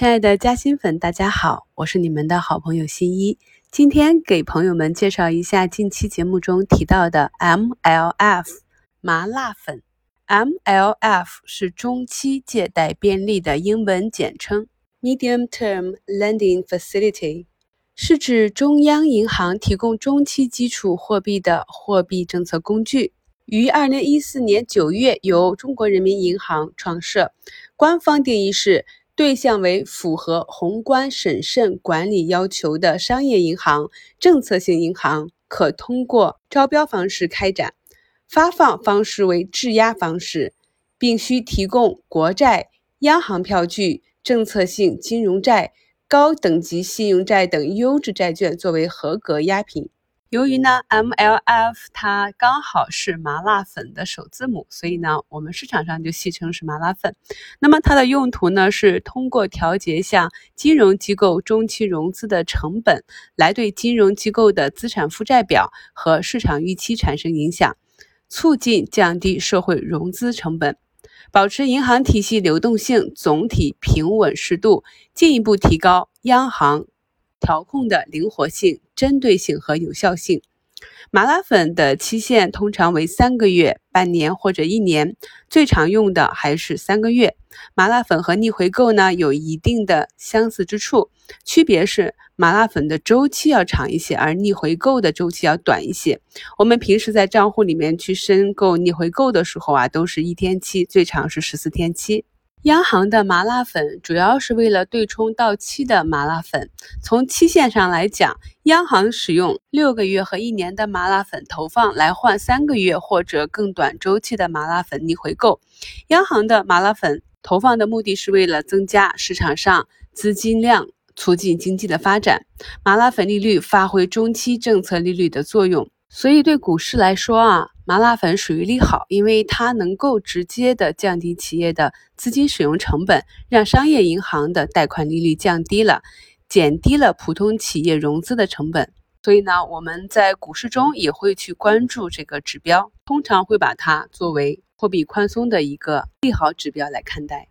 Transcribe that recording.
亲爱的嘉兴粉，大家好，我是你们的好朋友新一。今天给朋友们介绍一下近期节目中提到的 MLF 麻辣粉。MLF 是中期借贷便利的英文简称，Medium Term Lending Facility，是指中央银行提供中期基础货币的货币政策工具。于二零一四年九月由中国人民银行创设，官方定义是。对象为符合宏观审慎管理要求的商业银行、政策性银行，可通过招标方式开展，发放方式为质押方式，并需提供国债、央行票据、政策性金融债、高等级信用债等优质债券作为合格押品。由于呢，MLF 它刚好是麻辣粉的首字母，所以呢，我们市场上就戏称是麻辣粉。那么它的用途呢，是通过调节向金融机构中期融资的成本，来对金融机构的资产负债表和市场预期产生影响，促进降低社会融资成本，保持银行体系流动性总体平稳适度，进一步提高央行。调控的灵活性、针对性和有效性。麻辣粉的期限通常为三个月、半年或者一年，最常用的还是三个月。麻辣粉和逆回购呢有一定的相似之处，区别是麻辣粉的周期要长一些，而逆回购的周期要短一些。我们平时在账户里面去申购逆回购的时候啊，都是一天期，最长是十四天期。央行的麻辣粉主要是为了对冲到期的麻辣粉。从期限上来讲，央行使用六个月和一年的麻辣粉投放来换三个月或者更短周期的麻辣粉逆回购。央行的麻辣粉投放的目的是为了增加市场上资金量，促进经济的发展。麻辣粉利率发挥中期政策利率的作用。所以对股市来说啊，麻辣粉属于利好，因为它能够直接的降低企业的资金使用成本，让商业银行的贷款利率降低了，减低了普通企业融资的成本。所以呢，我们在股市中也会去关注这个指标，通常会把它作为货币宽松的一个利好指标来看待。